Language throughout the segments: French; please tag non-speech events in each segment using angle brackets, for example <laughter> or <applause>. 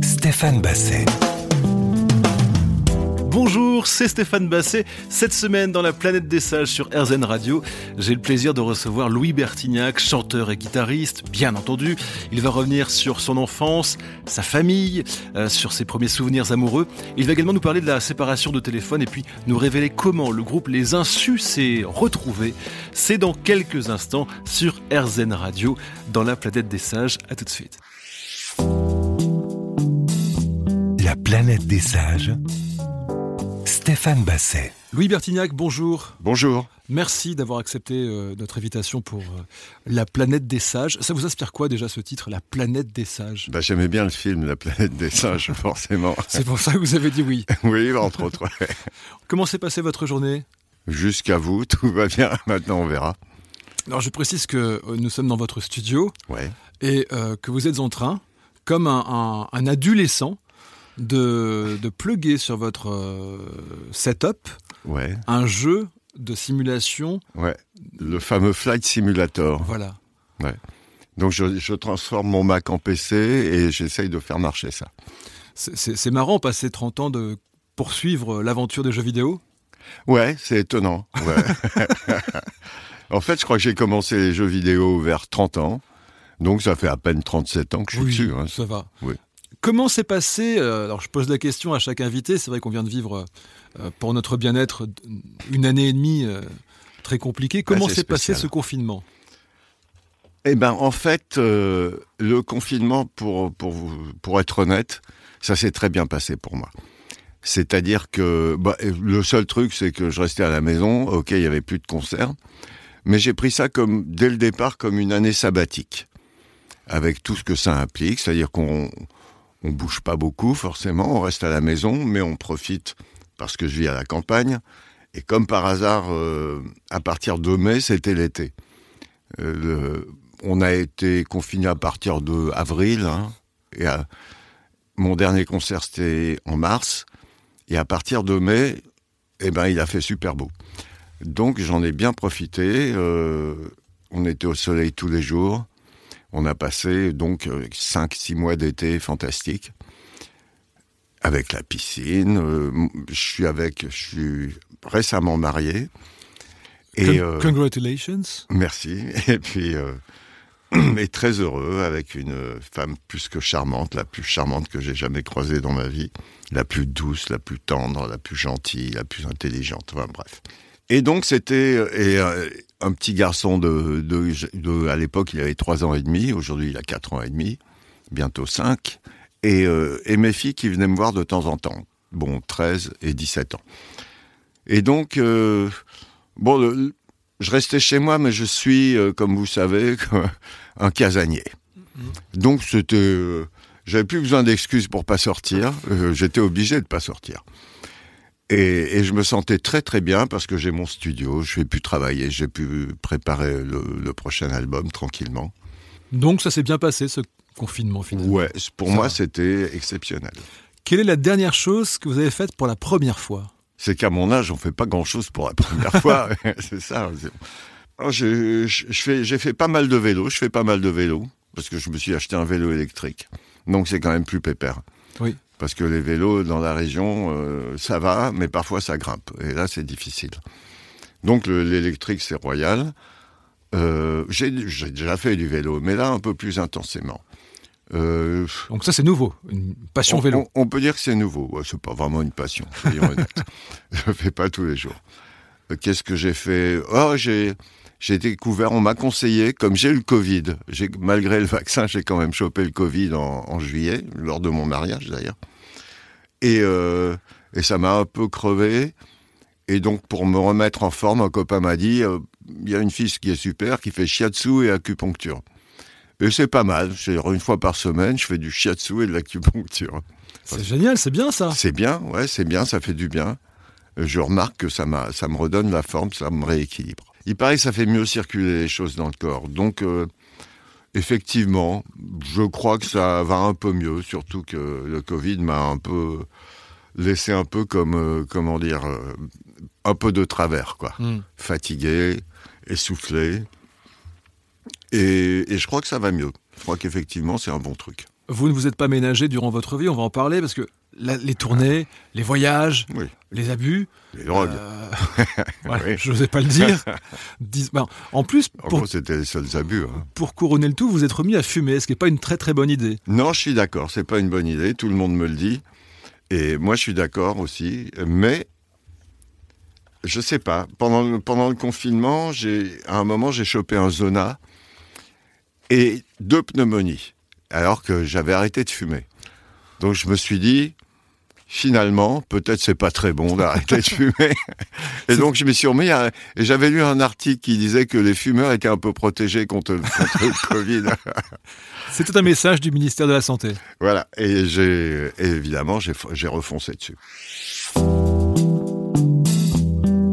Stéphane Basset. Bonjour, c'est Stéphane Basset. Cette semaine, dans la planète des sages sur RZN Radio, j'ai le plaisir de recevoir Louis Bertignac, chanteur et guitariste, bien entendu. Il va revenir sur son enfance, sa famille, euh, sur ses premiers souvenirs amoureux. Il va également nous parler de la séparation de téléphone et puis nous révéler comment le groupe Les Insus s'est retrouvé. C'est dans quelques instants sur RZN Radio, dans la planète des sages. À tout de suite. La planète des sages. Stéphane Basset. Louis Bertignac, bonjour. Bonjour. Merci d'avoir accepté euh, notre invitation pour euh, La planète des sages. Ça vous inspire quoi déjà ce titre, La planète des sages? Bah, J'aimais bien le film La planète des sages, <laughs> forcément. C'est pour ça que vous avez dit oui. <laughs> oui, entre autres. Ouais. <laughs> Comment s'est passée votre journée? Jusqu'à vous, tout va bien. Maintenant, on verra. Alors, je précise que euh, nous sommes dans votre studio ouais. et euh, que vous êtes en train, comme un, un, un adolescent, de, de plugger sur votre euh, setup ouais. un jeu de simulation. Ouais, le fameux Flight Simulator. Voilà. Ouais. Donc je, je transforme mon Mac en PC et j'essaye de faire marcher ça. C'est marrant, passer 30 ans de poursuivre l'aventure des jeux vidéo Ouais, c'est étonnant. Ouais. <laughs> en fait, je crois que j'ai commencé les jeux vidéo vers 30 ans. Donc ça fait à peine 37 ans que je suis oui, dessus. Hein. Ça va. Oui. Comment s'est passé, euh, alors je pose la question à chaque invité, c'est vrai qu'on vient de vivre euh, pour notre bien-être une année et demie euh, très compliquée. Comment s'est passé ce confinement? Eh ben en fait, euh, le confinement, pour, pour, pour être honnête, ça s'est très bien passé pour moi. C'est-à-dire que bah, le seul truc, c'est que je restais à la maison, ok, il y avait plus de concerts, mais j'ai pris ça comme dès le départ comme une année sabbatique, avec tout ce que ça implique, c'est-à-dire qu'on on bouge pas beaucoup forcément, on reste à la maison, mais on profite parce que je vis à la campagne. Et comme par hasard, euh, à partir de mai, c'était l'été. Euh, on a été confiné à partir de avril. Hein, et mon dernier concert c'était en mars. Et à partir de mai, eh ben il a fait super beau. Donc j'en ai bien profité. Euh, on était au soleil tous les jours. On a passé donc 5-6 mois d'été fantastiques avec la piscine. Euh, je suis avec, je suis récemment marié. Et, Con congratulations. Euh, merci. <laughs> Et puis, euh, <clears throat> et très heureux avec une femme plus que charmante, la plus charmante que j'ai jamais croisée dans ma vie, la plus douce, la plus tendre, la plus gentille, la plus intelligente. Enfin bref. Et donc c'était et un petit garçon de, à l'époque il avait trois ans et demi, aujourd'hui il a quatre ans et demi, bientôt cinq, et, euh, et, mes filles qui venaient me voir de temps en temps, bon 13 et 17 ans. Et donc euh, bon, je restais chez moi, mais je suis, euh, comme vous savez, <laughs> un casanier. Donc c'était, j'avais plus besoin d'excuses pour pas sortir, j'étais obligé de pas sortir. Et, et, je me sentais très très bien parce que j'ai mon studio, je vais pu travailler, j'ai pu préparer le, le, prochain album tranquillement. Donc ça s'est bien passé ce confinement finalement Ouais, pour ça moi c'était exceptionnel. Quelle est la dernière chose que vous avez faite pour la première fois? C'est qu'à mon âge on fait pas grand chose pour la première fois, <laughs> <laughs> c'est ça. J'ai fait, fait pas mal de vélo, je fais pas mal de vélo parce que je me suis acheté un vélo électrique, donc c'est quand même plus pépère. Oui parce que les vélos dans la région, euh, ça va, mais parfois ça grimpe. Et là, c'est difficile. Donc l'électrique, c'est royal. Euh, j'ai déjà fait du vélo, mais là, un peu plus intensément. Euh, Donc ça, c'est nouveau, une passion on, vélo. On, on, peut dire que c'est nouveau. Ouais, c'est pas vraiment une passion, soyons <laughs> honnêtes. Je le fais pas tous les jours. Qu'est-ce que j'ai fait? Oh, j'ai j'ai découvert, on m'a conseillé, comme j'ai eu le Covid, malgré le vaccin, j'ai quand même chopé le Covid en, en juillet, lors de mon mariage d'ailleurs. Et, euh, et ça m'a un peu crevé. Et donc, pour me remettre en forme, un copain m'a dit, il euh, y a une fille qui est super, qui fait shiatsu et acupuncture. Et c'est pas mal. Une fois par semaine, je fais du shiatsu et de l'acupuncture. C'est enfin, génial, c'est bien ça. C'est bien, ouais, c'est bien, ça fait du bien. Je remarque que ça, ça me redonne la forme, ça me rééquilibre. Il paraît que ça fait mieux circuler les choses dans le corps. Donc, euh, effectivement, je crois que ça va un peu mieux, surtout que le Covid m'a un peu laissé un peu comme, euh, comment dire, euh, un peu de travers, quoi. Mm. Fatigué, essoufflé. Et, et, je crois que ça va mieux. Je crois qu'effectivement, c'est un bon truc. Vous ne vous êtes pas ménagé durant votre vie, on va en parler, parce que les tournées, les voyages, les abus. Les drogues. Euh, <laughs> Je n'osais pas le dire. <laughs> Ben, en plus, pour, c'était les seuls abus. Hein. Pour couronner le tout, vous êtes remis à fumer, ce qui n'est pas une très très bonne idée. Non, je suis d'accord, c'est pas une bonne idée, tout le monde me le dit. Et moi, je suis d'accord aussi, mais je sais pas. Pendant, pendant le confinement, j'ai, à un moment, j'ai chopé un zona et deux pneumonies, alors que j'avais arrêté de fumer. Donc je me suis dit, finalement, peut-être c'est pas très bon d'arrêter de fumer. <laughs> Et donc je me suis remis à... Et j'avais lu un article qui disait que les fumeurs étaient un peu protégés contre, le <laughs> Covid. C'était un message du ministère de la Santé. Voilà. Et j'ai évidemment, j'ai refoncé dessus.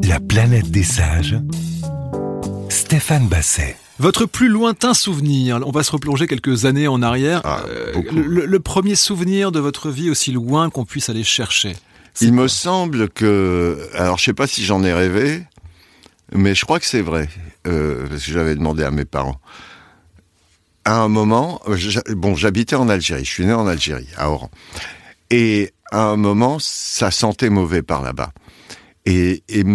La planète des sages. Stéphane Basset. Votre plus lointain souvenir, on va se replonger quelques années en arrière. Ah, euh, le, premier souvenir de votre vie aussi loin qu'on puisse aller chercher. Il me semble que, alors je sais pas si j'en ai rêvé, mais je crois que c'est vrai, euh, parce que j'avais demandé à mes parents. À un moment, bon, j'habitais en Algérie, je suis né en Algérie, à Oran, et à un moment, ça sentait mauvais par là-bas. Et, et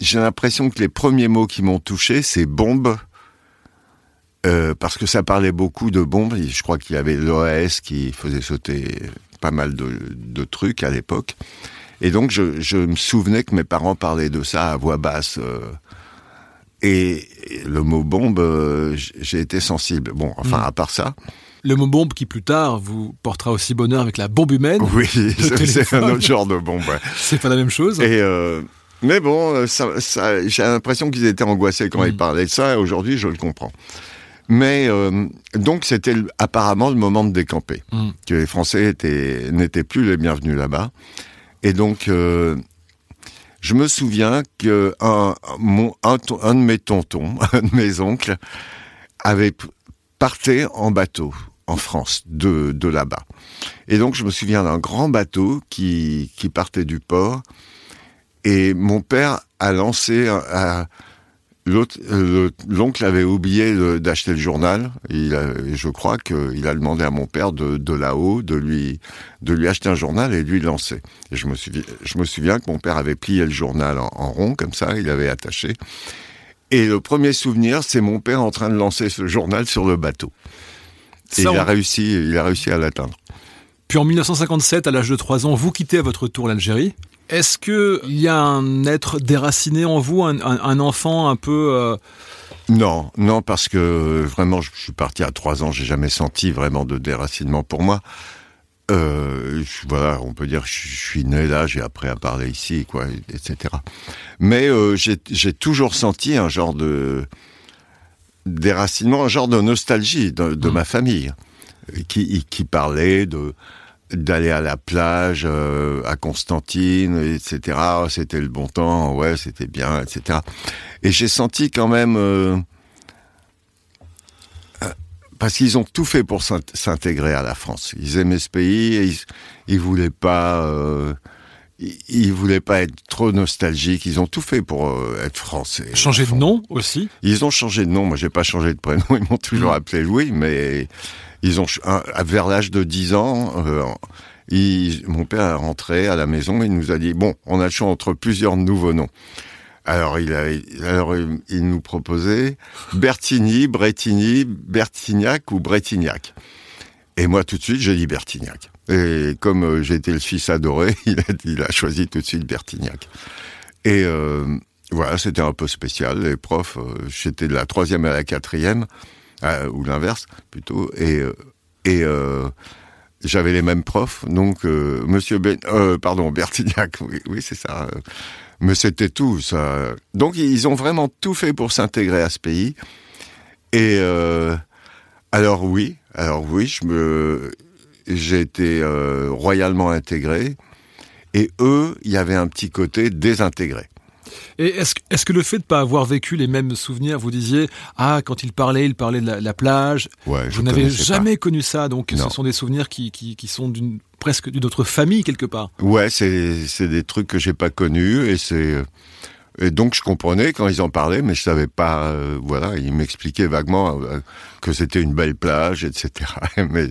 j'ai l'impression que les premiers mots qui m'ont touché, c'est bombe euh, parce que ça parlait beaucoup de bombes. Je crois qu'il y avait l'OAS qui faisait sauter pas mal de, trucs à l'époque. Et donc, je, me souvenais que mes parents parlaient de ça à voix basse. Euh, et, le mot bombe, euh, j'ai été sensible. Bon, enfin, mm. à part ça. Le mot bombe qui plus tard vous portera aussi bonheur avec la bombe humaine. Oui, <laughs> c'est un autre genre de bombe. <laughs> C'est pas la même chose. Et mais bon, j'ai l'impression qu'ils étaient angoissés quand ils mm. parlaient de ça. Et aujourd'hui, je le comprends. Mais euh, donc c'était apparemment le moment de décamper, mm. que les Français n'étaient plus les bienvenus là-bas. Et donc euh, je me souviens que un, un, de mes tontons, <laughs> un de mes oncles, avait parté en bateau en France de, de là-bas. Et donc je me souviens d'un grand bateau qui, qui partait du port. Et mon père a lancé, a, l'oncle avait oublié d'acheter le journal. Et, je crois qu'il a demandé à mon père de, là-haut de lui, de lui acheter un journal et de lui lancer. Et je me, souviens, je me souviens que mon père avait plié le journal en, rond, comme ça, il avait attaché. Et le premier souvenir, c'est mon père en train de lancer ce journal sur le bateau. Et il, a réussi, il a réussi à l'atteindre. Puis en 1957, à l'âge de 3 ans, vous quittez à votre tour l'Algérie est-ce qu'il y a un être déraciné en vous, un, enfant un peu... Euh, non, non, parce que vraiment, je suis parti à trois ans, j'ai jamais senti vraiment de déracinement pour moi. Euh, voilà, on peut dire que je suis né là, j'ai appris à parler ici, quoi, etc. Mais euh, j'ai toujours senti un genre de déracinement, un genre de nostalgie de, de mmh. ma famille, qui, qui parlait de d'aller à la plage euh, à Constantine, etc. Oh, c'était le bon temps, ouais, c'était bien, etc. Et j'ai senti quand même euh, euh, parce qu'ils ont tout fait pour s'intégrer à la France. Ils aimaient ce pays, et ils, ils voulaient pas, ils, voulaient pas être trop nostalgiques. Ils ont tout fait pour être français. Changer de nom aussi? Ils ont changé de nom. Moi, j'ai pas changé de prénom. Ils m'ont toujours mmh. appelé Louis, mais ils ont vers l'âge de 10 ans, euh, mon père est rentré à la maison, il nous a dit bon, on a le choix entre plusieurs nouveaux noms. Alors il, nous proposait Bertigny, Bretigny, Bertignac ou Bretignac. Et moi tout de suite j'ai dit Bertignac. Et comme euh, j'étais le fils adoré, <laughs> il a, il a, choisi tout de suite Bertignac. Et euh, voilà, c'était un peu spécial. Les profs, j'étais de la troisième à la quatrième. Euh, ou l'inverse plutôt. Et, euh, et euh, j'avais les mêmes profs, donc Monsieur ben, pardon <laughs> Bertignac, oui, c'est ça. mais c'était tout ça. Donc ils ont vraiment tout fait pour s'intégrer à ce pays. Et alors oui, alors oui, je me, j'ai été royalement intégré. Et eux, il y avait un petit côté désintégré. Et est-ce que le fait de ne pas avoir vécu les mêmes souvenirs, vous disiez, ah, quand il parlait, il parlait de la, plage, vous n'avez jamais connu ça, donc ce sont des souvenirs qui, sont d'une presque d'une autre famille quelque part. Ouais, c'est des trucs que j'ai pas connus et c'est Et donc je comprenais quand ils en parlaient, mais je savais pas. euh, voilà, ils m'expliquaient vaguement euh, que c'était une belle plage, etc. <laughs> mais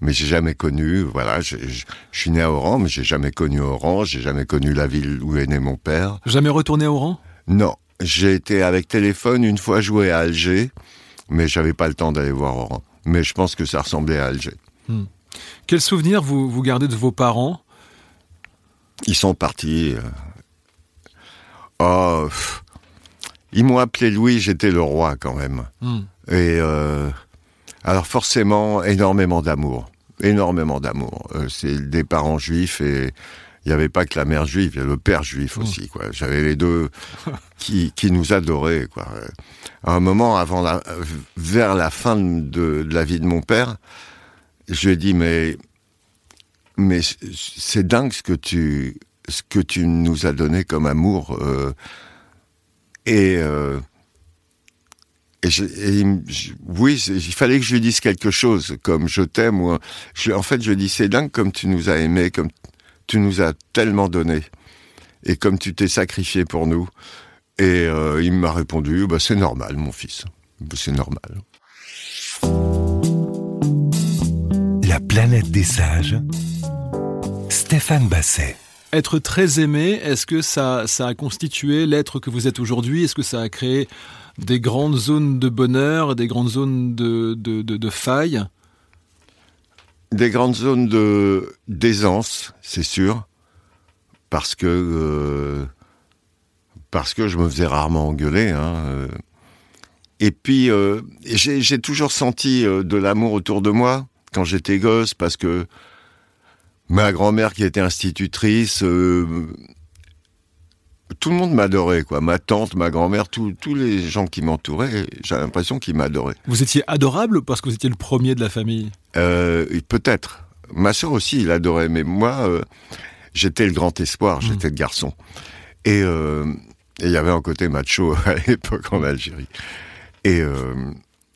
mais j'ai jamais connu. Voilà, je, je- je suis né à Oran, mais j'ai jamais connu Oran. J'ai jamais connu la ville où est né mon père. Jamais retourné au rang Non, j'ai été avec téléphone une fois jouer à Alger, mais j'avais pas le temps d'aller voir Oran. Mais je pense que ça ressemblait à Alger. Quel souvenir vous, vous gardez de vos parents? Ils sont partis. euh. Oh, pff. ils m'ont appelé Louis, j'étais le roi quand même. Hmm. Et euh, alors forcément, énormément d'amour, énormément d'amour. Euh, c'est des parents juifs et il n'y avait pas que la mère juive, il y avait le père juif aussi. Quoi. J'avais les deux <laughs> qui, qui nous adoraient. Quoi. Euh, À un moment, avant la, euh, vers la fin de, de la vie de mon père, je lui ai dit mais mais c'est dingue ce que tu ce que tu nous as donné comme amour euh, et euh, et, je- et il me- je- oui, il fallait que je lui dise quelque chose, comme je t'aime. Ou un- je- en fait, je dis c'est dingue comme tu nous as aimés, comme tu nous as tellement donné, et comme tu t'es sacrifié pour nous. Et euh, il m'a répondu, bah, c'est normal, mon fils, c'est normal. La planète des sages. Stéphane Basset. Être très aimé, est-ce que ça, ça a constitué l'être que vous êtes aujourd'hui? Est-ce que ça a créé des grandes zones de bonheur, des grandes zones de, de, de, failles Des grandes zones de d'aisance, c'est sûr, parce que euh, parce que je me faisais rarement engueuler. Hein, euh. Et puis euh, j'ai toujours senti de l'amour autour de moi quand j'étais gosse, parce que ma grand-mère qui était institutrice, tout le monde m'adorait, quoi. Ma tante, ma grand-mère, tous les gens qui m'entouraient, j'ai l'impression qu'ils m'adoraient. Vous étiez adorable parce que vous étiez le premier de la famille? Euh, peut-être. Ma sœur aussi, il adorait, mais moi, euh, j'étais le grand espoir, j'étais le garçon. Et euh, et il y avait un côté macho <laughs> à l'époque en Algérie. Et,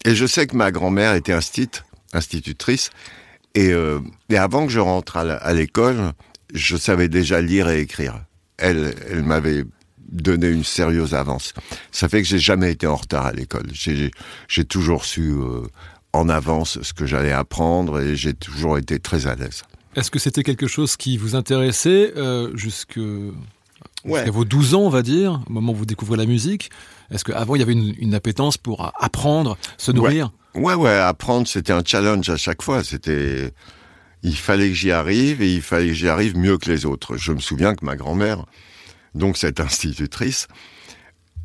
et je sais que ma grand-mère était instit, institutrice, et, et avant que je rentre à l'école, je savais déjà lire et écrire. Elle, elle m'avait donné une sérieuse avance. Ça fait que j'ai jamais été en retard à l'école. J'ai toujours su euh, en avance ce que j'allais apprendre et j'ai toujours été très à l'aise. Est-ce que c'était quelque chose qui vous intéressait euh, jusque Ouais. jusqu'à vos 12 ans, on va dire, au moment où vous découvrez la musique? Est-ce qu'avant, il y avait une, une appétence pour a- apprendre, se nourrir? Ouais, ouais, apprendre, c'était un challenge à chaque fois. C'était, il fallait que j'y arrive et il fallait que j'y arrive mieux que les autres. Je me souviens que ma grand-mère, donc cette institutrice,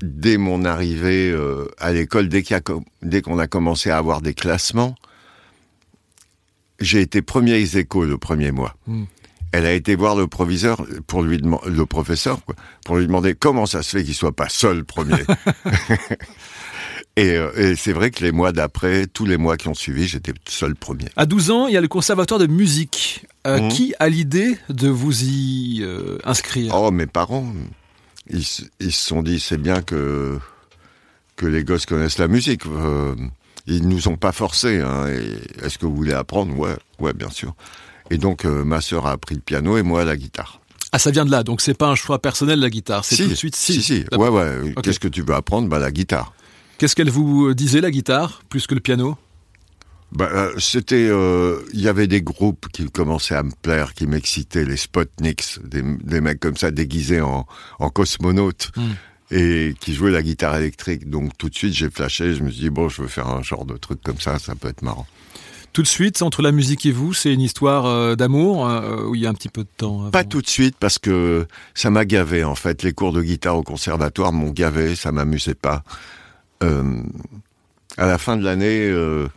dès mon arrivée euh, à l'école, dès a qu'on a commencé à avoir des classements, j'ai été premier ex aequo le premier mois. Hmm. Elle a été voir le proviseur pour lui le professeur, quoi, pour lui demander comment ça se fait qu'il soit pas seul premier. <laughs> Et, euh, et c'est vrai que les mois d'après, tous les mois qui ont suivi, j'étais seul premier. À 12 ans, il y a le conservatoire de musique. Euh, Mhm. Qui a l'idée de vous y euh, inscrire? Oh, mes parents, ils, se- ils se sont dit, c'est bien que, que les gosses connaissent la musique. Euh, ils nous ont pas forcés. Hein, Est-ce que vous voulez apprendre? Ouais, ouais, bien sûr. Et donc, ma sœur a appris le piano et moi la guitare. Ah, ça vient de là, donc c'est pas un choix personnel la guitare, c'est si, tout de suite si, si. Ouais, ouais. Ok. Qu'est-ce que tu veux apprendre? Bah, la guitare. Qu'est-ce qu'elle vous disait la guitare, plus que le piano? Bah, euh, c'était, euh, il y avait des groupes qui commençaient à me plaire, qui m'excitaient, les Spotniks, des, des mecs comme ça déguisés en, en cosmonautes Hmm. et qui jouaient la guitare électrique. Donc tout de suite j'ai flashé, je me suis dit bon, je veux faire un genre de truc comme ça, ça peut être marrant. Tout de suite, entre la musique et vous, c'est une histoire euh, d'amour euh, où il y a un petit peu de temps avant? Pas tout de suite parce que ça m'a gavé en fait. Les cours de guitare au conservatoire m'ont gavé, ça m'amusait pas. Euh, à la fin de l'année, euh,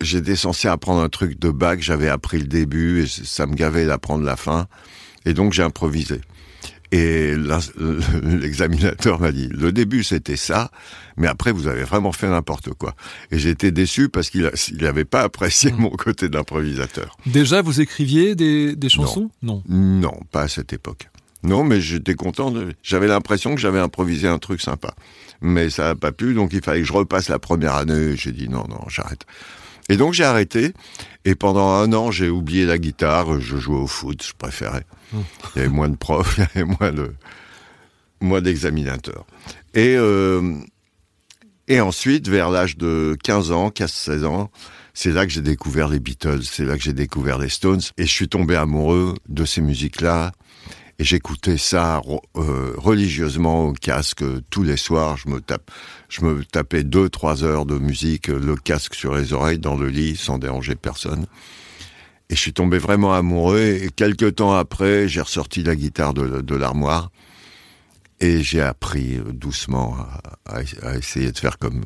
j'étais censé apprendre un truc de bac, j'avais appris le début et ça me gavait d'apprendre la fin. Et donc j'ai improvisé. Et <laughs> l'examinateur m'a dit, le début c'était ça, mais après vous avez vraiment fait n'importe quoi. Et j'étais déçu parce qu'il n'avait pas apprécié Mm. mon côté d'improvisateur. Déjà, vous écriviez des, des chansons? Non. Non, pas à cette époque. Non, mais j'étais content. J'avais l'impression que j'avais improvisé un truc sympa. Mais ça n'a pas pu, donc il fallait que je repasse la première année. J'ai dit non, non, j'arrête. Et donc j'ai arrêté. Et pendant un an, j'ai oublié la guitare. Je jouais au foot, je préférais. Il y avait moins de profs, <laughs> il y avait moins de... Moi d'examinateur. Et, euh, et ensuite, vers l'âge de 15 ans, 15-16 ans, c'est là que j'ai découvert les Beatles, c'est là que j'ai découvert les Stones, et je suis tombé amoureux de ces musiques-là. Et j'écoutais ça euh, religieusement au casque tous les soirs. Je me tape, je me tapais deux, trois heures de musique, le casque sur les oreilles, dans le lit, sans déranger personne. Et je suis tombé vraiment amoureux. Et quelques temps après, j'ai ressorti la guitare de, l'armoire. Et j'ai appris doucement à, essayer de faire comme,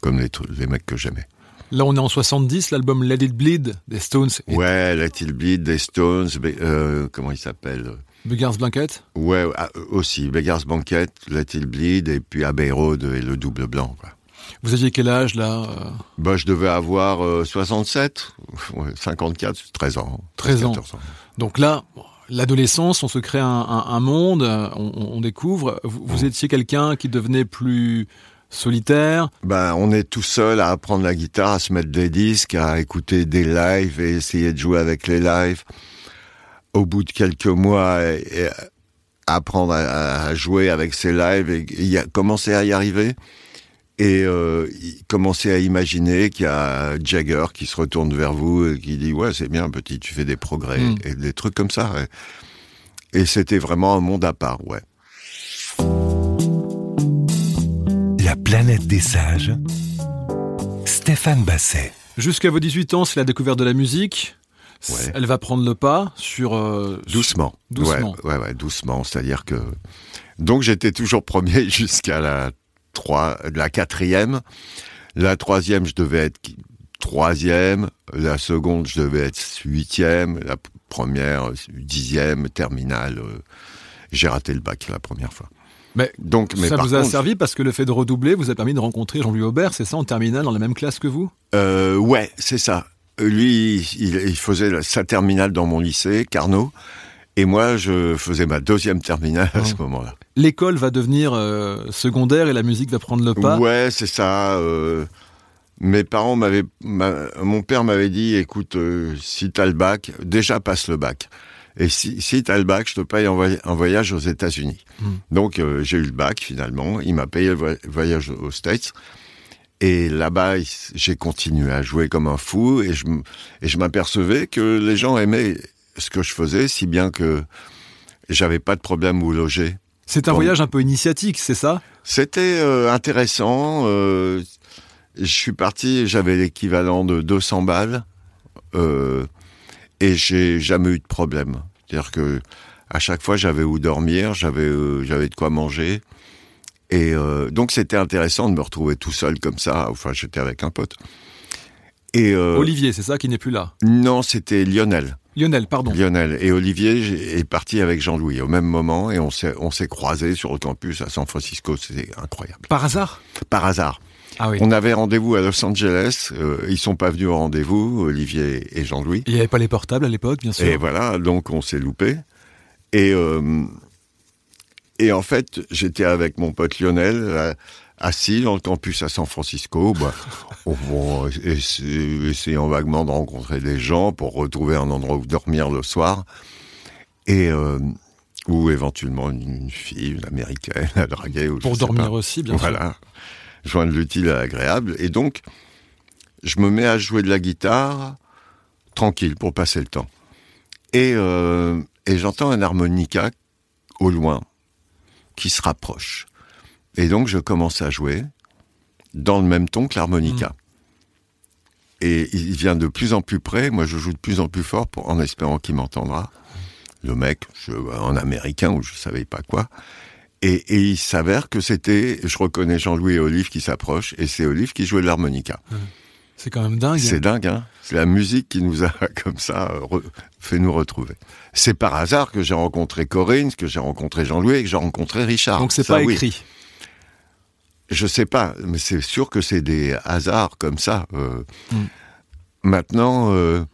comme les, les mecs que j'aimais. Là, on est en 70, l'album Let It Bleed des Stones. Ouais, Let It Bleed des Stones. Euh, comment il s'appelle? Beggar's Blanket Ouais, ah, aussi. Beggar's Blanket, Let It Bleed, et puis Abbey Road et le double blanc. Quoi. Vous aviez quel âge là euh bah, Je devais avoir 67, 54, 13 ans. 13 ans. Donc là, l'adolescence, on se crée un, monde, on, découvre. Vous, étiez quelqu'un qui devenait plus solitaire Ben, on est tout seul à apprendre la guitare, à se mettre des disques, à écouter des lives et essayer de jouer avec les lives. Au bout de quelques mois, apprendre à, jouer avec ces lives et, commencer à y arriver. Et euh, commencer à imaginer qu'il y a Jagger qui se retourne vers vous et qui dit ouais c'est bien petit tu fais des progrès hmm. et des trucs comme ça. Et, c'était vraiment un monde à part ouais. La planète des sages Stéphane Basset. Jusqu'à vos 18 ans c'est la découverte de la musique Elle va prendre le pas sur euh, doucement, doucement, ouais, ouais, doucement. C'est-à-dire que donc j'étais toujours premier <laughs> jusqu'à la la quatrième. La troisième, je devais être troisième. La seconde, je devais être huitième. La première, dixième, terminale. Euh, j'ai raté le bac la première fois. Mais donc, ça vous a servi parce que le fait de redoubler vous a permis de rencontrer Jean-Louis Aubert, c'est ça, en terminale, dans la même classe que vous? Euh, Ouais, c'est ça. Lui, il, il, faisait sa terminale dans mon lycée, Carnot. Et moi, je faisais ma deuxième terminale à ce moment-là. L'école va devenir euh, secondaire et la musique va prendre le pas Ouais, c'est ça. Euh, mes parents m'avaient... mon père m'avait dit, écoute, euh, si t'as le bac, déjà passe le bac. Et si, si t'as le bac, je te paye un, voyage aux États-Unis. Hmm. Donc j'ai eu le bac finalement. Il m'a payé le voyage aux States. Et là-bas, j'ai continué à jouer comme un fou et je, et je m'apercevais que les gens aimaient ce que je faisais, si bien que j'avais pas de problème où loger. C'est un voyage un peu initiatique, c'est ça? C'était euh, intéressant. Euh, je suis parti, j'avais l'équivalent de 200 balles euh, et j'ai jamais eu de problème. C'est-à-dire que à chaque fois j'avais où dormir, j'avais j'avais de quoi manger. Et donc c'était intéressant de me retrouver tout seul comme ça. Enfin, j'étais avec un pote. Et Olivier, c'est ça qui n'est plus là? Non, c'était Lionel. Lionel, pardon. Lionel. Et Olivier est parti avec Jean-Louis au même moment et on s'est, on s'est croisés sur le campus à San Francisco. C'était incroyable. Par hasard? Par hasard. Ah oui. On avait rendez-vous à Los Angeles. Euh, ils sont pas venus au rendez-vous, Olivier et Jean-Louis. Il n'y avait pas les portables à l'époque, bien sûr. Et voilà, donc on s'est loupé. Et, euh, et en fait, j'étais avec mon pote Lionel assis dans le campus à San Francisco, bah, <laughs> on essayant vaguement de rencontrer des gens pour retrouver un endroit où dormir le soir, et euh, ou éventuellement une, fille, une américaine à draguer. Ou pour dormir aussi, bien sûr. Voilà, joindre l'utile à l'agréable. Et donc, je me mets à jouer de la guitare tranquille pour passer le temps. Et, euh, et j'entends un harmonica au loin qui se rapproche. Et donc, je commence à jouer dans le même ton que l'harmonica. Mm. Et il vient de plus en plus près. Moi, je joue de plus en plus fort pour, en espérant qu'il m'entendra. Le mec, je, en américain ou je savais pas quoi. Et, et il s'avère que c'était, je reconnais Jean-Louis et Olive qui s'approchent, et c'est Olive qui jouait de l'harmonica. C'est quand même dingue. C'est dingue, hein. C'est la musique qui nous a, <laughs> comme ça, fait nous retrouver. C'est par hasard que j'ai rencontré Corinne, que j'ai rencontré Jean-Louis et que j'ai rencontré Richard. Donc c'est pas écrit. Je sais pas, mais c'est sûr que c'est des hasards comme ça. Euh. Mm. Maintenant, euh,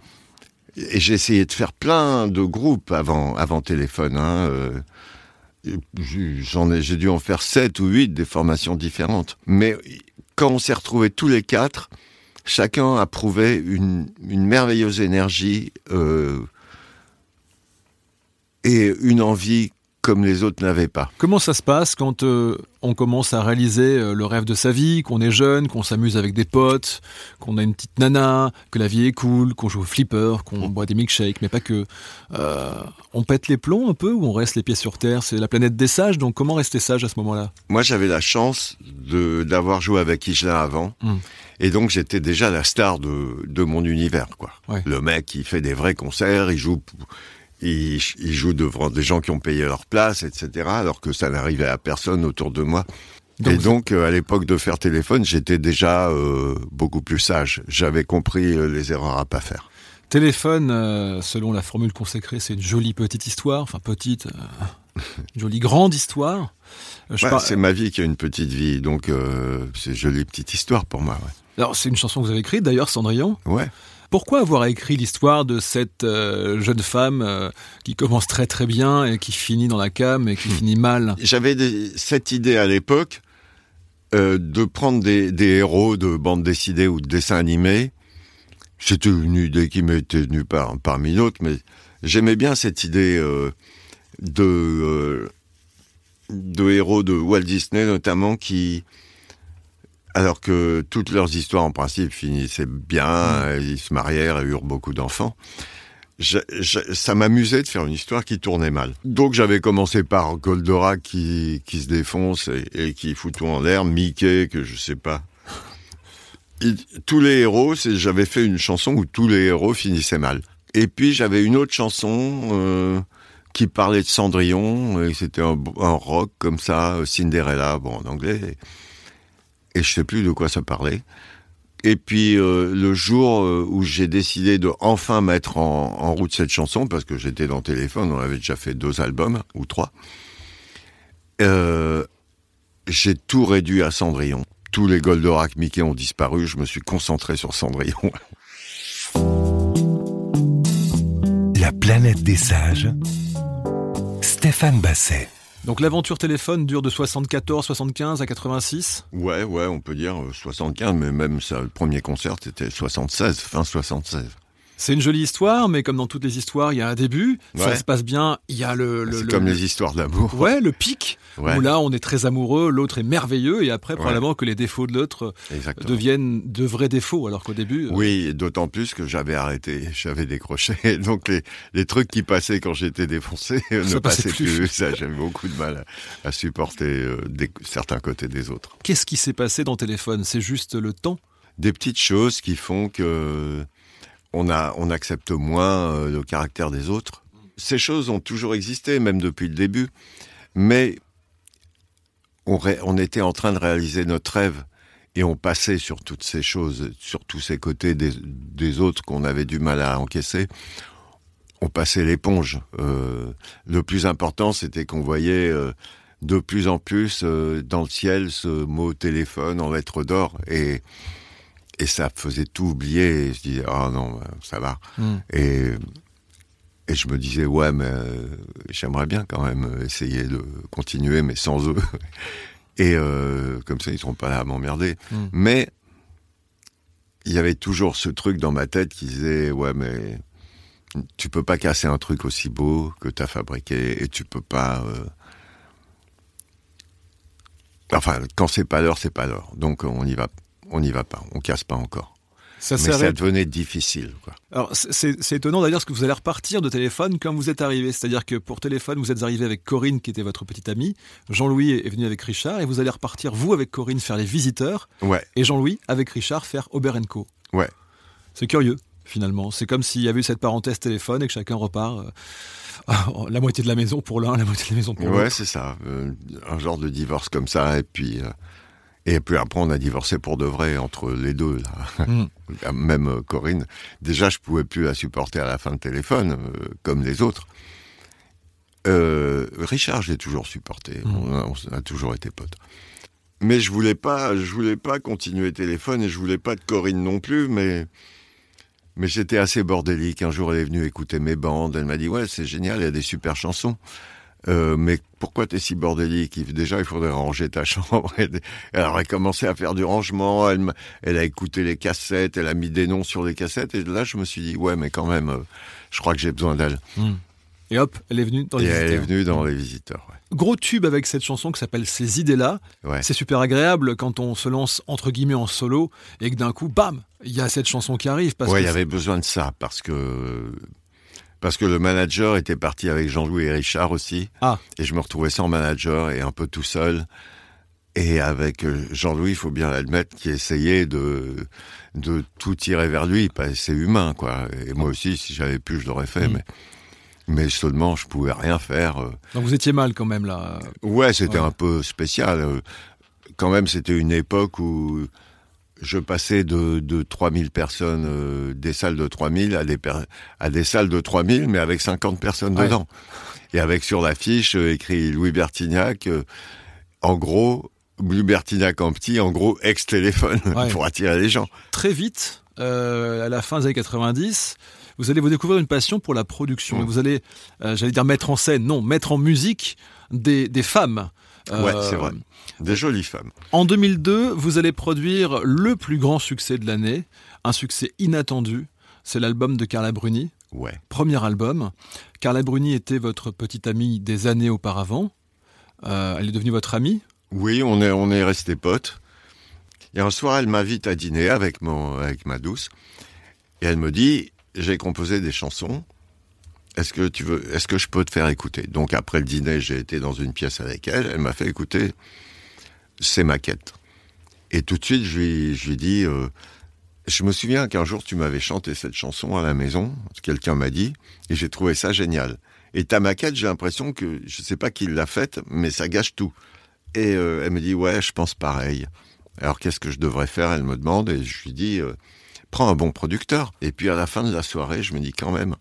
j'ai essayé de faire plein de groupes avant, avant téléphone. Hein, euh. J'en ai, j'ai dû en faire sept ou huit des formations différentes. Mais quand on s'est retrouvés tous les quatre, chacun a prouvé une, une merveilleuse énergie et une envie comme les autres n'avaient pas. Comment ça se passe quand euh, on commence à réaliser euh, le rêve de sa vie, qu'on est jeune, qu'on s'amuse avec des potes, qu'on a une petite nana, que la vie est cool, qu'on joue au flipper, qu'on boit des milkshakes, mais pas que. Euh, on pète les plombs un peu ou on reste les pieds sur terre? C'est la planète des sages, donc comment rester sage à ce moment-là? Moi, j'avais la chance d'avoir joué avec Higelin avant. Hmm. Et donc j'étais déjà la star de, de mon univers, quoi. Ouais. Le mec, il fait des vrais concerts, il joue, il, il joue devant des gens qui ont payé leur place, etc. Alors que ça n'arrivait à personne autour de moi. Donc et donc, euh, à l'époque de faire téléphone, j'étais déjà euh, beaucoup plus sage. J'avais compris euh, les erreurs à pas faire. Téléphone, euh, selon la formule consacrée, c'est une jolie petite histoire, enfin petite, euh, une jolie grande histoire. Ouais, par- C'est ma vie qui a une petite vie, donc euh, c'est une jolie petite histoire pour moi. Alors c'est une chanson que vous avez écrite d'ailleurs, Cendrillon. Ouais. Pourquoi avoir écrit l'histoire de cette euh, jeune femme euh, qui commence très très bien et qui finit dans la cam et qui finit mal? J'avais cette idée à l'époque euh, de prendre des, des héros de bande dessinée ou de dessins animés. C'était une idée qui m'était venue par, parmi d'autres, mais j'aimais bien cette idée de, de héros de Walt Disney notamment qui, alors que toutes leurs histoires en principe finissaient bien, euh, ils se marièrent et eurent beaucoup d'enfants. Je- je- ça m'amusait de faire une histoire qui tournait mal. Donc j'avais commencé par Goldorak qui, qui se défonce et, et qui fout tout en l'air, Mickey que je sais pas. Il- tous les héros, j'avais fait une chanson où tous les héros finissaient mal. Et puis j'avais une autre chanson euh, qui parlait de Cendrillon, et c'était un, un rock comme ça, Cinderella, bon en anglais. Et je sais plus de quoi ça parlait. Et puis euh, le jour euh, où j'ai décidé de enfin mettre en, route cette chanson, parce que j'étais dans téléphone, on avait déjà fait deux albums ou trois, euh, j'ai tout réduit à Cendrillon. Tous les Goldorak Mickey ont disparu, je me suis concentré sur Cendrillon. La planète des sages. Stéphane Basset. Donc l'aventure téléphone dure de 74, 75 à 86. Ouais, ouais, on peut dire euh, 75, mais même ça, le premier concert c'était 76, fin 76. C'est une jolie histoire, mais comme dans toutes les histoires, il y a un début, ça se passe bien, il y a le... le- C'est le- comme les histoires d'amour. Ouais, le pic, Ouais, où là on est très amoureux, l'autre est merveilleux, et après Ouais. probablement que les défauts de l'autre exactement. deviennent de vrais défauts, alors qu'au début... euh, Oui, d'autant plus que j'avais arrêté, <laughs> j'avais décroché. <laughs> Donc les, les trucs qui passaient quand j'étais défoncé euh, Ça ne passaient plus. plus. <laughs> Ça, j'avais beaucoup de mal à, à supporter euh, des- certains côtés des autres. Qu'est-ce qui s'est passé dans Téléphone? C'est juste le temps? Des petites choses qui font que on, a, on accepte moins euh, le caractère des autres. Ces choses ont toujours existé, même depuis le début. Mais on, était en train de réaliser notre rêve et on passait sur toutes ces choses, sur tous ces côtés des, autres qu'on avait du mal à encaisser. On passait l'éponge. Euh, le plus important, c'était qu'on voyait euh, de plus en plus dans le ciel ce mot téléphone en lettres d'or et et ça faisait tout oublier. Et je disais ah non, bah, ça va. Hmm. Et et je me disais ouais mais euh, j'aimerais bien quand même essayer de continuer mais sans eux. <laughs> Et euh, comme ça ils seront pas là à m'emmerder. Mm. Mais il y avait toujours ce truc dans ma tête qui disait ouais mais tu peux pas casser un truc aussi beau que tu as fabriqué et tu peux pas euh, enfin quand c'est pas l'heure c'est pas l'heure donc on y va on n'y va pas on casse pas encore Ça mais ça devenait difficile quoi Alors c'est- étonnant d'ailleurs parce que vous allez repartir de téléphone quand vous êtes arrivé. C'est-à-dire que pour téléphone, vous êtes arrivé avec Corinne qui était votre petite amie. Jean-Louis est venu avec Richard et vous allez repartir vous avec Corinne faire les visiteurs ouais et Jean-Louis avec Richard faire Aubert Co. Ouais. C'est curieux finalement. C'est comme s'il y avait eu cette parenthèse téléphone et que chacun repart euh, <laughs> la moitié de la maison pour l'un, la moitié de la maison pour ouais l'autre. c'est ça euh, un genre de divorce comme ça et puis euh, et puis après on a divorcé pour de vrai entre les deux là Hmm. <laughs> même euh, Corinne, déjà je pouvais plus la supporter à la fin de téléphone, euh, comme les autres. Euh, Richard, j'ai toujours supporté. Mm. On, a, on a toujours été potes. Mais je voulais pas, je voulais pas continuer téléphone et je voulais pas de Corinne non plus. Mais mais j'étais assez bordélique. Un jour, elle est venue écouter mes bandes. Elle m'a dit ouais, c'est génial, il y a des super chansons. Euh, mais pourquoi t'es si bordélique? Déjà, il faudrait ranger ta <laughs> chambre. Elle elle aurait commencé à faire du rangement. Elle, a écouté les cassettes. Elle a mis des noms sur les cassettes. Et là, je me suis dit, ouais, mais quand même, euh, je crois que j'ai besoin d'elle. Hmm. Et hop, elle est venue dans les et visiteurs. elle est venue dans les visiteurs. ouais. Gros tube avec cette chanson qui s'appelle Ces idées-là. Ouais. C'est super agréable quand on se lance entre guillemets en solo et que d'un coup, bam, il y a cette chanson qui arrive. Parce Ouais, il y avait besoin de ça parce que parce que le manager était parti avec Jean-Louis et Richard aussi, Ah. et je me retrouvais sans manager et un peu tout seul. Et avec euh, Jean-Louis, il faut bien l'admettre, qui essayait de de tout tirer vers lui. C'est humain, quoi. Et moi aussi, si j'avais pu, je l'aurais fait, Mm. mais mais seulement, je pouvais rien faire. euh. Donc vous étiez mal quand même là. Ouais, c'était Ouais. un peu spécial. euh. Quand même, c'était une époque où je passais de, de 3000 personnes, euh, des salles de 3000 à des, à des salles de 3000, mais avec 50 personnes Ouais. dedans. Et avec sur l'affiche euh, écrit Louis Bertignac, euh, en gros, Louis Bertignac en petit, en gros, ex-téléphone, <laughs> Ouais. pour attirer les gens. Très vite, à la fin des années 90, vous allez vous découvrir une passion pour la production. Mm. Vous allez, j'allais dire mettre en scène, non, mettre en musique des, des femmes. Ouais, Euh, c'est vrai. Des jolies femmes. En 2002, vous allez produire le plus grand succès de l'année, un succès inattendu. C'est l'album de Carla Bruni, Ouais. premier album. Carla Bruni était votre petite amie des années auparavant. Euh, elle est devenue votre amie? Oui, on est, on est restés potes. Et un soir, elle m'invite à dîner avec, mon, avec ma douce. Et elle me dit, j'ai composé des chansons. Est-ce que tu veux, est-ce que je peux te faire écouter? Donc après le dîner, j'ai été dans une pièce avec elle. Elle m'a fait écouter ses maquettes. Et tout de suite, je lui, je dis, euh, je me souviens qu'un jour, tu m'avais chanté cette chanson à la maison. Quelqu'un m'a dit, et j'ai trouvé ça génial. Et ta maquette, j'ai l'impression que, je sais pas qui l'a faite, mais ça gâche tout. Et euh, elle me dit ouais, je pense pareil. Alors qu'est-ce que je devrais faire? Elle me demande et je lui dis euh, prends un bon producteur. Et puis à la fin de la soirée, je me dis quand même,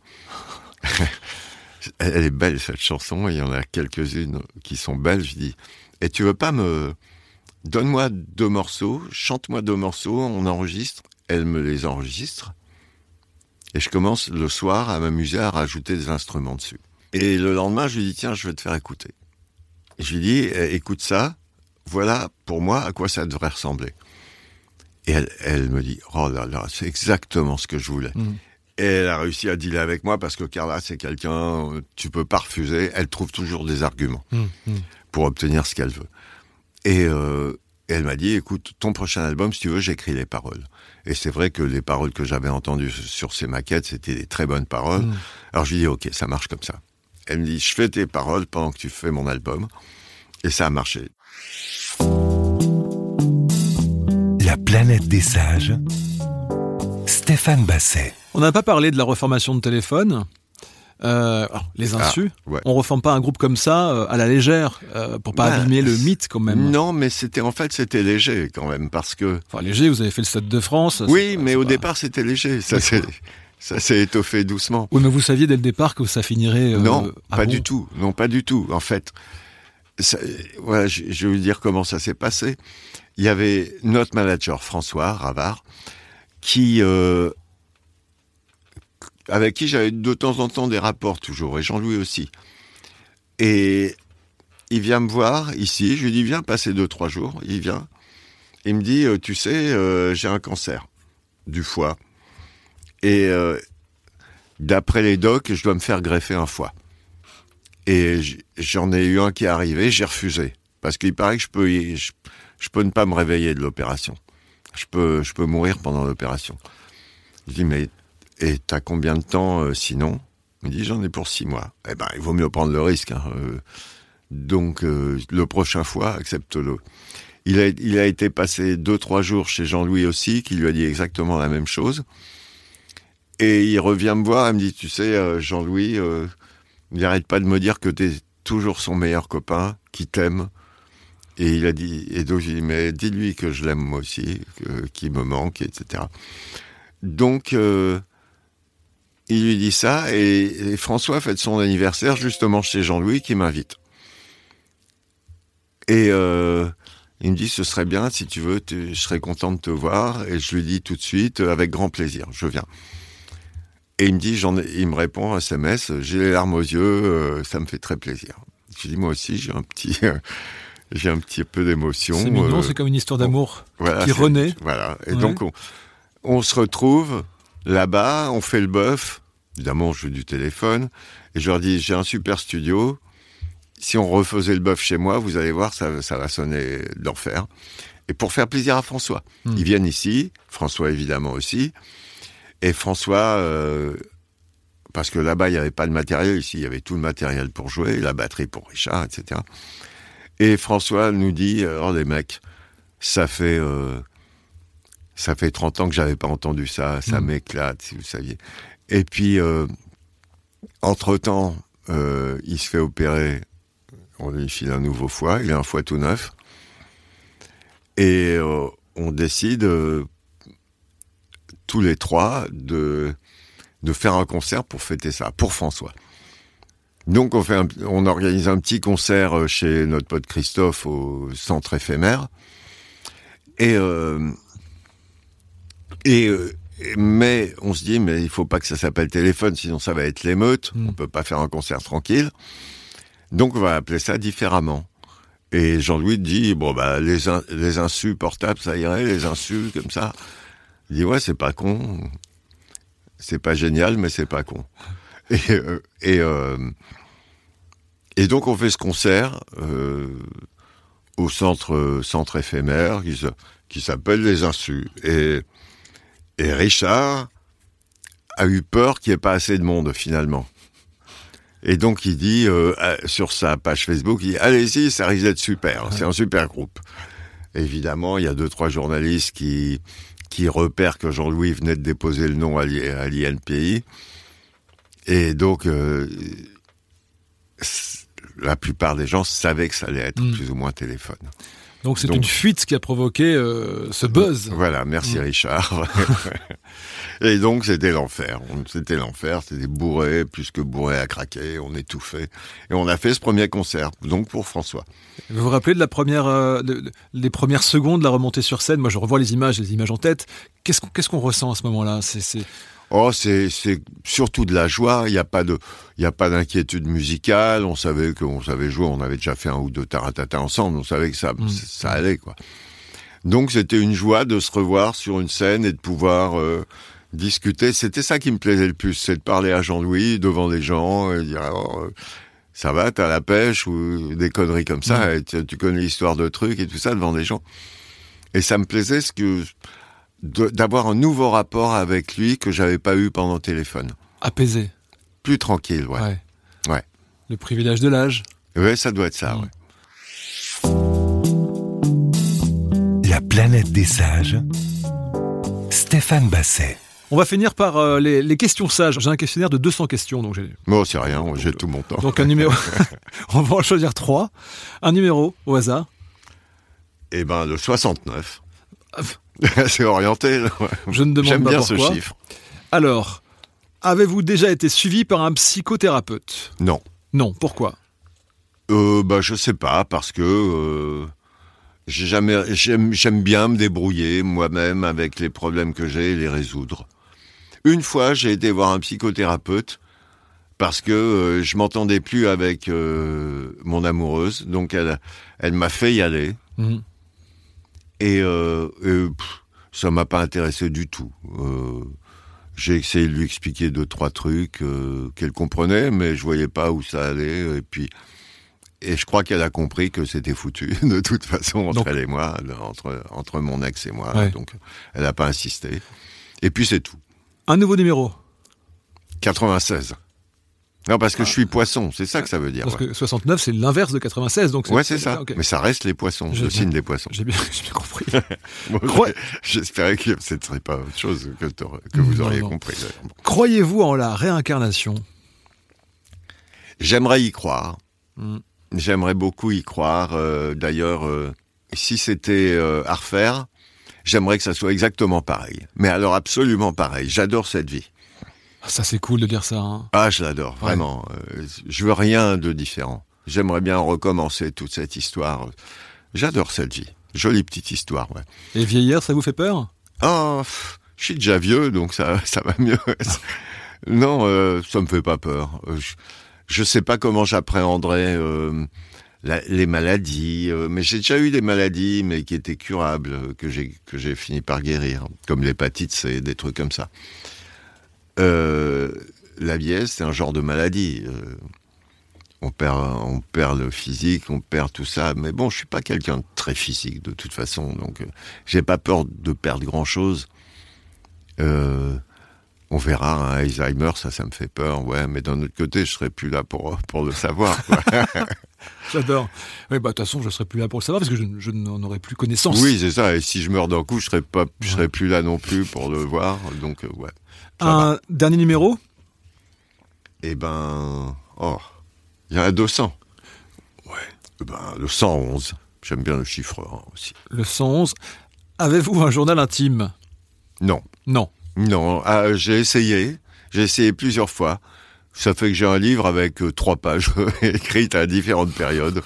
<laughs> elle est belle cette chanson. et Il y en a quelques-unes qui sont belles. Je dis et tu veux pas me donne-moi deux morceaux, chante-moi deux morceaux, on enregistre. Elle me les enregistre. Et je commence le soir à m'amuser à rajouter des instruments dessus. Et le lendemain, je lui dis tiens, je vais te faire écouter. Je lui dis, eh, écoute ça, voilà pour moi à quoi ça devrait ressembler. Et elle, me dit, oh là là, c'est exactement ce que je voulais. Mhm. Et elle a réussi à dealer avec moi parce que Carla, c'est quelqu'un, euh, tu peux pas refuser. Elle trouve toujours des arguments pour obtenir ce qu'elle veut. Et, euh, et elle m'a dit, écoute, ton prochain album, si tu veux, j'écris les paroles. Et c'est vrai que les paroles que j'avais entendues sur ces maquettes, c'était des très bonnes paroles. Mm. Alors je lui dis, ok, ça marche comme ça. Elle me dit, je fais tes paroles pendant que tu fais mon album. Et ça a marché. La planète des sages. Stéphane Basset. On n'a pas parlé de la reformation de téléphone. Euh, alors, les insus. Ah, ouais. On reforme pas un groupe comme ça euh, à la légère euh, pour pas Bah, abîmer le mythe quand même. Non, mais c'était en fait c'était léger quand même parce que Enfin léger, vous avez fait le Stade de France. oui, pas- mais au pas- départ c'était léger. Ça s'est ça s'est étoffé doucement. Oui, mais vous saviez dès le départ que ça finirait. euh, non, ah pas bon du tout. Non, pas du tout. En fait, ça- voilà, je, je vais vous dire comment ça s'est passé. Il y avait notre manager François Ravard qui euh, avec qui j'avais de temps en temps des rapports toujours et Jean-Louis aussi. Et il vient me voir ici. Je lui dis viens passer deux trois jours. Il vient. Il me dit euh, tu sais euh, j'ai un cancer du foie et d'après les docs je dois me faire greffer un foie. Et j'en ai eu un qui est arrivé, j'ai refusé. Parce qu'il paraît que je peux, je peux ne pas me réveiller de l'opération. Je peux, je peux mourir pendant l'opération. Je dis, mais, et t'as combien de temps euh, sinon? Il me dit, j'en ai pour six mois. Eh ben, il vaut mieux prendre le risque. hein, euh. donc, euh, le prochain fois, accepte-le. Il a, il a été passé deux, trois jours chez Jean-Louis aussi, qui lui a dit exactement la même chose. Et il revient me voir, il me dit, tu sais, Jean-Louis, n'arrête pas de me dire que tu es toujours son meilleur copain, qui t'aime. Et il a dit, et donc j'ai dit, mais dis-lui que je l'aime moi aussi, qu'il me manque, etc. Donc, euh, il lui dit ça, et, François fête son anniversaire justement chez Jean-Louis qui m'invite. Et euh, il me dit, ce serait bien, si tu veux, je serais content de te voir. Et je lui dis tout de suite, avec grand plaisir, je viens. Et il me dit, j'en ai, il me répond en SMS, j'ai les larmes aux yeux, euh, ça me fait très plaisir. Je dis moi aussi, j'ai un petit, j'ai un petit peu d'émotion. C'est mignon, euh, c'est comme une histoire d'amour. voilà, qui renaît. Voilà. Et Ouais. donc on, on se retrouve là-bas, on fait le bœuf, Évidemment, je joue du téléphone. Et je leur dis, j'ai un super studio. Si on refaisait le bœuf chez moi, vous allez voir, ça, ça va sonner d'enfer. Et pour faire plaisir à François. Hmm. Ils viennent ici, François évidemment aussi. Et François, euh, parce que là-bas, il n'y avait pas de matériel, ici, il y avait tout le matériel pour jouer, la batterie pour Richard, etc. Et François nous dit, oh les mecs, ça fait... euh, ça fait 30 ans que j'avais pas entendu ça, ça Mm. m'éclate, si vous saviez. Et puis, euh, entre-temps, euh, il se fait opérer, on lui file un nouveau foie, il a un foie tout neuf. Et euh, on décide, euh, tous les trois, de, de faire un concert pour fêter ça, pour François. Donc on, fait un- on organise un petit concert euh, chez notre pote Christophe au centre éphémère. Et, euh, et, euh, mais on se dit, mais il faut pas que ça s'appelle téléphone, sinon ça va être l'émeute. Mm. On peut pas faire un concert tranquille. Donc on va appeler ça différemment. Et Jean-Louis dit, bon bah les, in- les insus portables, ça irait, les insus comme ça. Il dit, ouais, c'est pas con. C'est pas génial, mais c'est pas con. Et, euh, et, euh, et donc on fait ce concert euh, au centre, centre éphémère qui, s'appelle Les Insus. Et, et Richard a eu peur qu'il n'y ait pas assez de monde finalement. Et donc il dit euh, sur sa page Facebook, il dit allez-y, ça risque d'être super, c'est un super groupe. Évidemment, il y a deux trois journalistes qui qui repèrent que Jean-Louis venait de déposer le nom à l'INPI. Et donc euh, la plupart des gens savaient que ça allait être Mm. plus ou moins téléphone. Donc c'est une fuite qui a provoqué euh, ce buzz. Voilà, merci Mm. Richard. <laughs> <laughs> Et donc c'était l'enfer. C'était l'enfer, c'était bourré, plus que bourré à craquer, on étouffait. Et on a fait ce premier concert, donc pour François. Vous vous rappelez de la première, euh, de- de- les premières secondes de la remontée sur scène? Moi, je revois les images, les images en tête. Qu'est-ce qu'on ressent à ce moment-là? Oh, c'est surtout de la joie. Il n'y a pas de, il y a pas d'inquiétude musicale. On savait qu'on savait jouer. On avait déjà fait un ou deux taratata ensemble. On savait que ça, Mm. ça allait quoi. Donc c'était une joie de se revoir sur une scène et de pouvoir euh, discuter. C'était ça qui me plaisait le plus, c'est de parler à Jean-Louis devant des gens et dire euh, ça va, t'as la pêche? Ou des conneries comme ça? Et tu, connais l'histoire de trucs et tout ça devant des gens. Et ça me plaisait ce que d'avoir un nouveau rapport avec lui que j'avais pas eu pendant le téléphone. apaisé. Plus tranquille, ouais. Ouais. Ouais. Le privilège de l'âge. Ouais, ça doit être ça, Mm. ouais. La planète des sages. Stéphane Basset. On va finir par euh, les, les questions sages. J'ai un questionnaire de 200 questions, donc j'ai Bon, c'est rien, j'ai tout mon temps. donc un numéro. <laughs> <laughs> On va en choisir trois. Un numéro au hasard. Eh ben, le 69. <laughs> c'est orienté, là, ouais. Je ne demande J'aime pas bien pourquoi. ce chiffre. Alors, avez-vous déjà été suivi par un psychothérapeute? Non. Non. Pourquoi? Euh, bah, je sais pas, parce que euh, j'ai jamais, j'aime, j'aime bien me débrouiller moi-même avec les problèmes que j'ai et les résoudre. Une fois, j'ai été voir un psychothérapeute parce que euh, je m'entendais plus avec euh, mon amoureuse, donc elle, elle m'a fait y aller Mhm. Et, euh, et, pff, ça m'a pas intéressé du tout. Euh, j'ai essayé de lui expliquer deux trois trucs euh, qu'elle comprenait, mais je voyais pas où ça allait. Et puis, et je crois qu'elle a compris que c'était foutu <laughs> de toute façon entre Donc- elle et moi, entre entre mon ex et moi. Ouais. Donc, elle n'a pas insisté. Et puis c'est tout. Un nouveau numéro. 96. Non, parce que je suis poisson, c'est ça que ça veut dire. Parce ouais. que 69, c'est l'inverse de 96. Donc Ouais, c'est ça. Mais ça reste les poissons, le signe des poissons. J'ai bien, <laughs> compris. <laughs> J'espérais que ce ne serait pas autre chose que, que vous auriez non. compris. Bon. Croyez-vous en la réincarnation? J'aimerais y croire. Mm. J'aimerais beaucoup y croire. euh, D'ailleurs, euh, si c'était euh, à refaire, j'aimerais que ça soit exactement pareil. Mais alors absolument pareil. J'adore cette vie. Ah, Ça, c'est cool de dire ça. hein. Ah, je l'adore, vraiment. Euh, je veux rien de différent. J'aimerais bien recommencer toute cette histoire. J'adore cette vie. Jolie petite histoire, ouais. Et vieillir, ça vous fait peur? Oh, pff, je suis déjà vieux, donc ça, <laughs> ça va mieux. non, euh, ça me fait pas peur. Euh, Je, je sais pas comment j'appréhenderais euh, les maladies, euh, mais j'ai déjà eu des maladies, mais qui étaient curables, que j'ai que j'ai fini par guérir, comme l'hépatite C, des trucs comme ça. Euh, la vieillesse, c'est un genre de maladie. Euh, on perd, on perd le physique, on perd tout ça. Mais bon, je suis pas quelqu'un de très physique de toute façon, donc euh, j'ai pas peur de perdre grand chose. Euh, on verra, hein, Alzheimer, ça, ça me fait peur, ouais, mais d'un autre côté, je serai plus là pour, pour le savoir. <laughs> <laughs> J'adore. Oui, bah, de toute façon, je serai plus là pour le savoir parce que je, n'en aurai plus connaissance. Oui, c'est ça. Et si je meurs d'un coup, je serai pas, je serai plus là non plus pour le voir. Donc, euh, ouais. Un dernier numéro? Eh ben, oh, il y en a 200. Ouais. Eh ben, le 111. J'aime bien le chiffre aussi. Le 111. Avez-vous un journal intime? Non. Non. Non, ah, j'ai essayé. J'ai essayé plusieurs fois. Ça fait que j'ai un livre avec euh, trois pages <laughs> écrites à différentes périodes.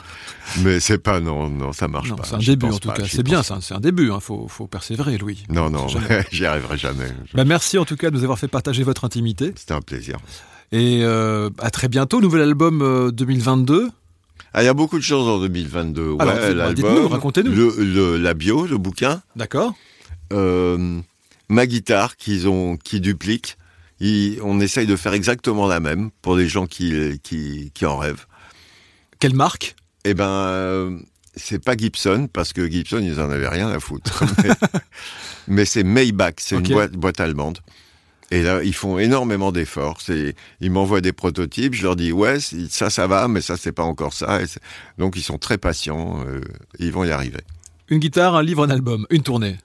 Mais c'est pas, non, non, ça marche pas. C'est un début en tout cas. C'est bien, c'est un début. Il hein. faut, faut, persévérer, Louis. Non, non, <laughs> j'y arriverai jamais. Bah, merci en tout cas de nous avoir fait partager votre intimité. C'était un plaisir. Et euh, à très bientôt. Nouvel album 2022. Euh, ah, il y a beaucoup de choses en 2022. ouais, l'album, racontez-nous. la bio, le bouquin. D'accord. Euh, ma guitare qu'ils ont, qui duplique. On essaye de faire exactement la même pour les gens qui, qui, qui en rêvent. Quelle marque? Eh ben, euh, c'est pas Gibson parce que Gibson ils en avaient rien à foutre. <laughs> mais, c'est Maybach, c'est une boîte, boîte allemande. Et là, ils font énormément d'efforts. ils m'envoient des prototypes, je leur dis ouais, ça, ça va, mais ça, c'est pas encore ça. donc, ils sont très patients. Euh, ils vont y arriver. Une guitare, un livre, un album, une tournée.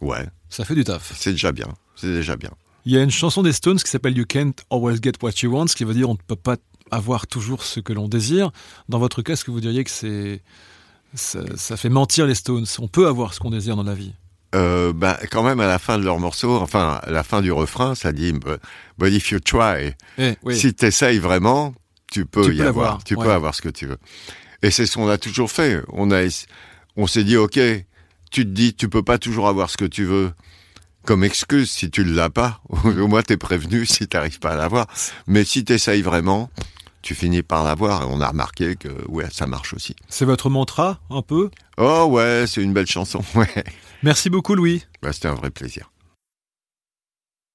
Ouais. Ça fait du taf. C'est déjà bien. C'est déjà bien. Il y a une chanson des Stones qui s'appelle You Can't Always Get What You Want, ce qui veut dire on ne peut pas avoir toujours ce que l'on désire. Dans votre cas, est-ce que vous diriez que c'est ça, fait mentir les Stones? On peut avoir ce qu'on désire dans la vie. Euh, bah, quand même à la fin de leur morceau, enfin à la fin du refrain, ça dit But if you try, eh, si tu essayes vraiment, tu peux y avoir, tu peux avoir ce que tu veux. Et c'est ce qu'on a toujours fait. On a, on s'est dit ok, tu te dis, tu peux pas toujours avoir ce que tu veux comme excuse si tu l'as pas. <laughs> Au moins, t'es prévenu si t'arrives pas à l'avoir. Mais si t'essayes vraiment, tu finis par l'avoir. Et on a remarqué que, ouais, ça marche aussi. C'est votre mantra, un peu? Oh, ouais, c'est une belle chanson, <laughs> ouais. Merci beaucoup, Louis. Bah, c'était un vrai plaisir.